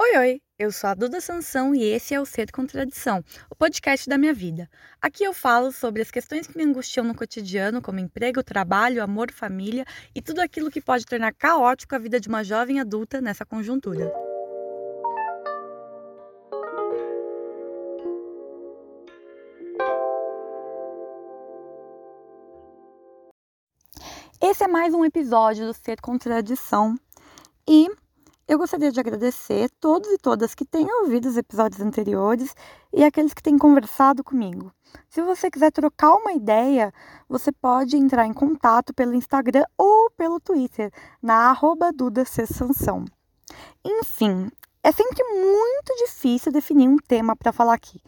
Oi, oi! Eu sou a Duda Sansão e esse é o Ser Contradição, o podcast da minha vida. Aqui eu falo sobre as questões que me angustiam no cotidiano, como emprego, trabalho, amor, família e tudo aquilo que pode tornar caótico a vida de uma jovem adulta nessa conjuntura. Esse é mais um episódio do Ser Contradição e eu gostaria de agradecer todos e todas que têm ouvido os episódios anteriores e aqueles que têm conversado comigo. Se você quiser trocar uma ideia, você pode entrar em contato pelo Instagram ou pelo Twitter, na arroba Enfim, é sempre muito difícil definir um tema para falar aqui.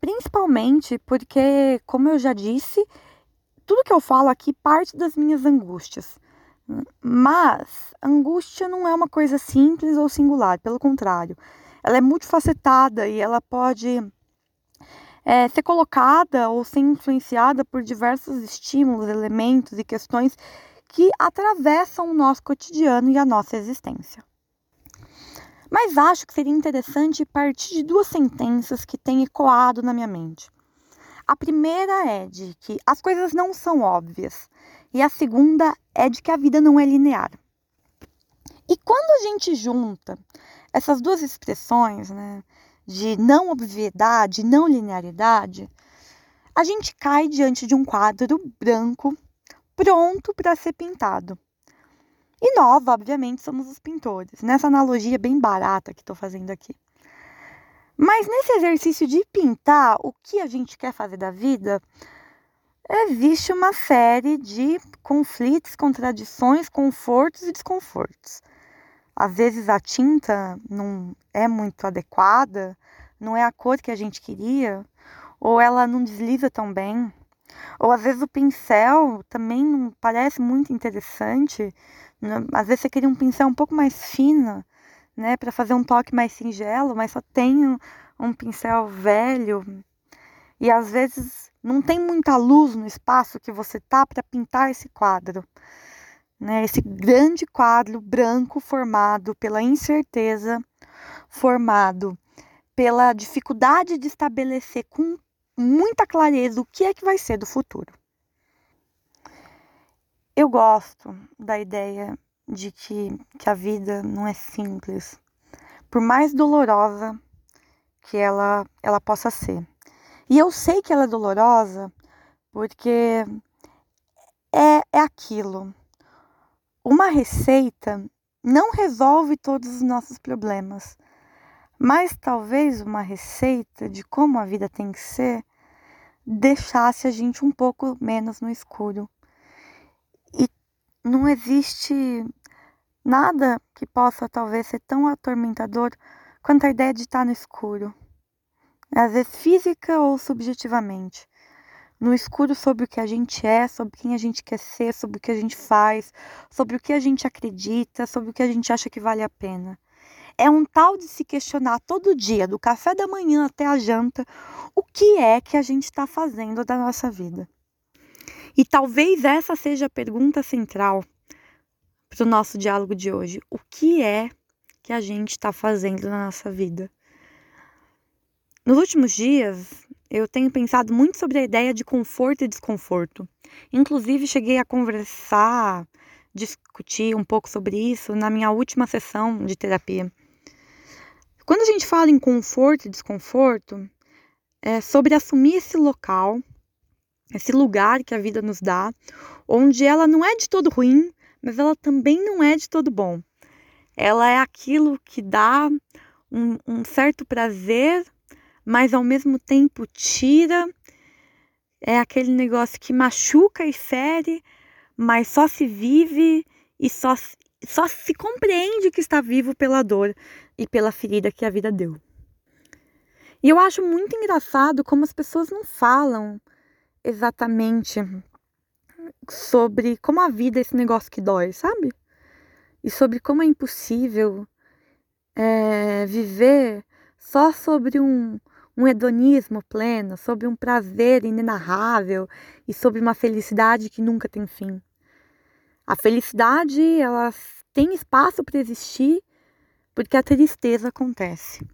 Principalmente porque, como eu já disse, tudo que eu falo aqui parte das minhas angústias. Mas angústia não é uma coisa simples ou singular, pelo contrário, ela é multifacetada e ela pode é, ser colocada ou ser influenciada por diversos estímulos, elementos e questões que atravessam o nosso cotidiano e a nossa existência. Mas acho que seria interessante partir de duas sentenças que têm ecoado na minha mente. A primeira é de que as coisas não são óbvias e a segunda é de que a vida não é linear. E quando a gente junta essas duas expressões, né, de não obviedade, não linearidade, a gente cai diante de um quadro branco pronto para ser pintado. E nós, obviamente, somos os pintores, nessa analogia bem barata que estou fazendo aqui. Mas nesse exercício de pintar o que a gente quer fazer da vida, existe uma série de conflitos, contradições, confortos e desconfortos. Às vezes a tinta não é muito adequada, não é a cor que a gente queria, ou ela não desliza tão bem, ou às vezes o pincel também não parece muito interessante. Às vezes você queria um pincel um pouco mais fino, né, para fazer um toque mais singelo, mas só tem um pincel velho. E às vezes não tem muita luz no espaço que você tá para pintar esse quadro. Né? Esse grande quadro branco formado pela incerteza, formado pela dificuldade de estabelecer com muita clareza o que é que vai ser do futuro. Eu gosto da ideia de que, que a vida não é simples, por mais dolorosa que ela, ela possa ser. E eu sei que ela é dolorosa porque é, é aquilo. Uma receita não resolve todos os nossos problemas, mas talvez uma receita de como a vida tem que ser deixasse a gente um pouco menos no escuro. E não existe nada que possa talvez ser tão atormentador quanto a ideia de estar no escuro às vezes física ou subjetivamente. No escuro sobre o que a gente é, sobre quem a gente quer ser, sobre o que a gente faz, sobre o que a gente acredita, sobre o que a gente acha que vale a pena. É um tal de se questionar todo dia, do café da manhã até a janta, o que é que a gente está fazendo da nossa vida. E talvez essa seja a pergunta central para o nosso diálogo de hoje. O que é que a gente está fazendo na nossa vida? Nos últimos dias, eu tenho pensado muito sobre a ideia de conforto e desconforto. Inclusive, cheguei a conversar, discutir um pouco sobre isso na minha última sessão de terapia. Quando a gente fala em conforto e desconforto, é sobre assumir esse local, esse lugar que a vida nos dá, onde ela não é de todo ruim, mas ela também não é de todo bom. Ela é aquilo que dá um, um certo prazer mas ao mesmo tempo tira. É aquele negócio que machuca e fere, mas só se vive e só, só se compreende que está vivo pela dor e pela ferida que a vida deu. E eu acho muito engraçado como as pessoas não falam exatamente sobre como a vida é esse negócio que dói, sabe? E sobre como é impossível é, viver só sobre um, um hedonismo pleno, sobre um prazer inenarrável e sobre uma felicidade que nunca tem fim. A felicidade, ela tem espaço para existir, porque a tristeza acontece.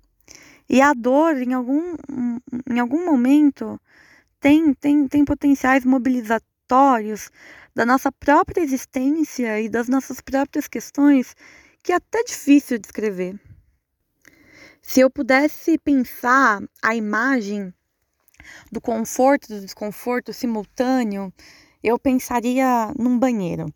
E a dor, em algum, em algum momento, tem, tem, tem potenciais mobilizatórios da nossa própria existência e das nossas próprias questões que é até difícil de escrever. Se eu pudesse pensar a imagem do conforto e do desconforto simultâneo, eu pensaria num banheiro.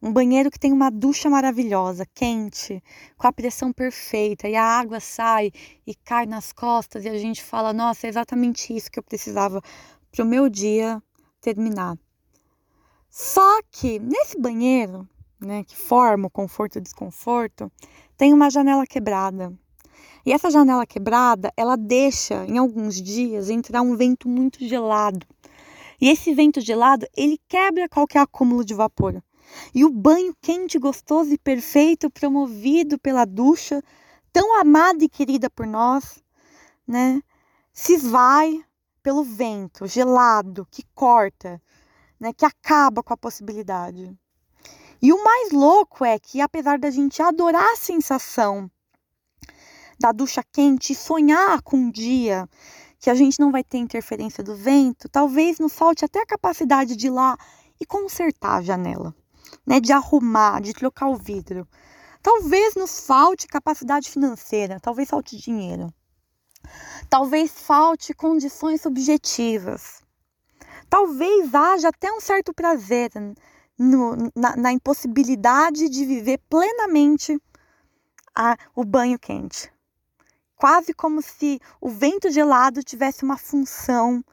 Um banheiro que tem uma ducha maravilhosa, quente, com a pressão perfeita, e a água sai e cai nas costas, e a gente fala: nossa, é exatamente isso que eu precisava para o meu dia terminar. Só que nesse banheiro, né, que forma o conforto e o desconforto, tem uma janela quebrada. E essa janela quebrada, ela deixa em alguns dias entrar um vento muito gelado. E esse vento gelado, ele quebra qualquer acúmulo de vapor. E o banho quente, gostoso e perfeito, promovido pela ducha, tão amada e querida por nós, né, se esvai pelo vento gelado que corta, né, que acaba com a possibilidade. E o mais louco é que, apesar da gente adorar a sensação da ducha quente e sonhar com um dia que a gente não vai ter interferência do vento, talvez nos falte até a capacidade de ir lá e consertar a janela né, de arrumar, de trocar o vidro. Talvez nos falte capacidade financeira, talvez falte dinheiro. Talvez falte condições subjetivas. Talvez haja até um certo prazer no, na, na, impossibilidade de viver plenamente a, o banho quente. Quase como se o vento gelado tivesse uma função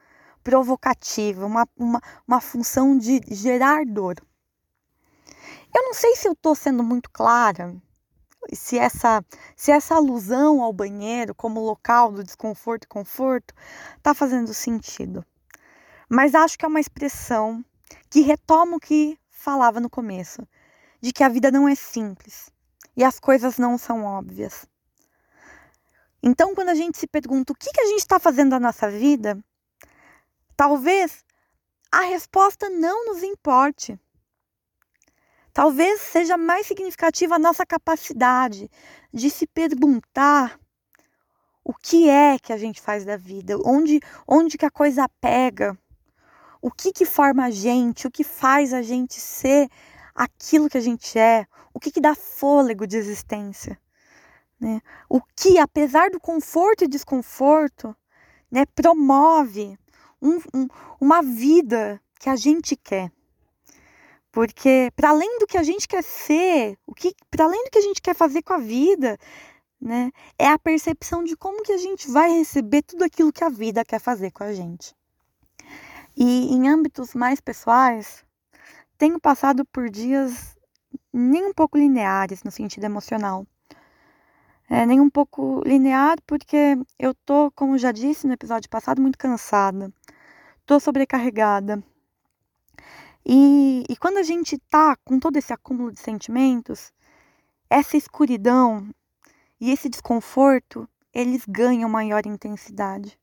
provocativa, uma, uma, uma função de gerar dor. Eu não sei se eu estou sendo muito clara, se essa, se essa alusão ao banheiro como local do desconforto e conforto está fazendo sentido. Mas acho que é uma expressão que retoma o que falava no começo, de que a vida não é simples e as coisas não são óbvias. Então, quando a gente se pergunta o que, que a gente está fazendo na nossa vida, talvez a resposta não nos importe. Talvez seja mais significativa a nossa capacidade de se perguntar o que é que a gente faz da vida, onde, onde que a coisa pega, o que que forma a gente, o que faz a gente ser aquilo que a gente é, o que que dá fôlego de existência, né? O que, apesar do conforto e desconforto, né, promove um, um, uma vida que a gente quer. Porque para além do que a gente quer ser, o que para além do que a gente quer fazer com a vida, né, é a percepção de como que a gente vai receber tudo aquilo que a vida quer fazer com a gente. E em âmbitos mais pessoais, tenho passado por dias nem um pouco lineares no sentido emocional. É, nem um pouco linear, porque eu tô, como já disse no episódio passado, muito cansada. Tô sobrecarregada. E, e quando a gente tá com todo esse acúmulo de sentimentos, essa escuridão e esse desconforto, eles ganham maior intensidade.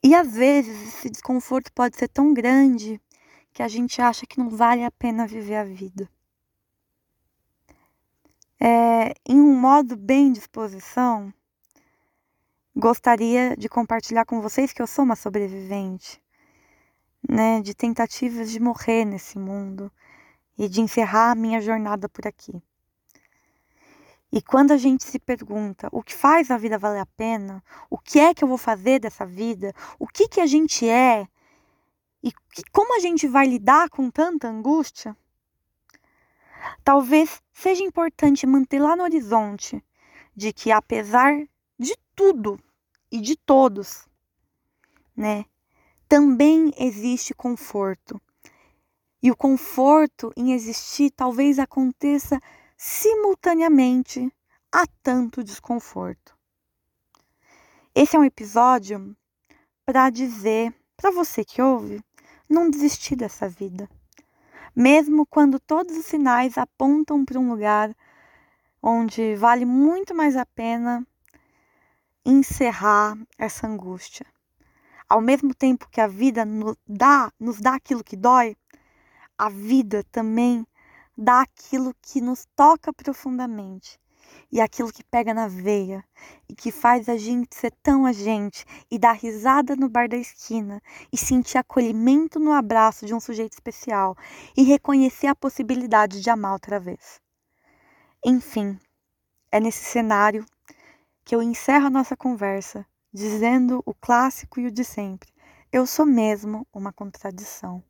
E às vezes esse desconforto pode ser tão grande que a gente acha que não vale a pena viver a vida. É, em um modo bem disposição, gostaria de compartilhar com vocês que eu sou uma sobrevivente né, de tentativas de morrer nesse mundo e de encerrar a minha jornada por aqui. E quando a gente se pergunta o que faz a vida valer a pena, o que é que eu vou fazer dessa vida, o que que a gente é e que, como a gente vai lidar com tanta angústia, talvez seja importante manter lá no horizonte de que apesar de tudo e de todos, né, também existe conforto. E o conforto em existir talvez aconteça simultaneamente a tanto desconforto. Esse é um episódio para dizer para você que ouve, não desistir dessa vida. Mesmo quando todos os sinais apontam para um lugar onde vale muito mais a pena encerrar essa angústia. Ao mesmo tempo que a vida nos dá, nos dá aquilo que dói, a vida também dá aquilo que nos toca profundamente e aquilo que pega na veia e que faz a gente ser tão a gente e dar risada no bar da esquina e sentir acolhimento no abraço de um sujeito especial e reconhecer a possibilidade de amar outra vez. Enfim, é nesse cenário que eu encerro a nossa conversa dizendo o clássico e o de sempre: eu sou mesmo uma contradição.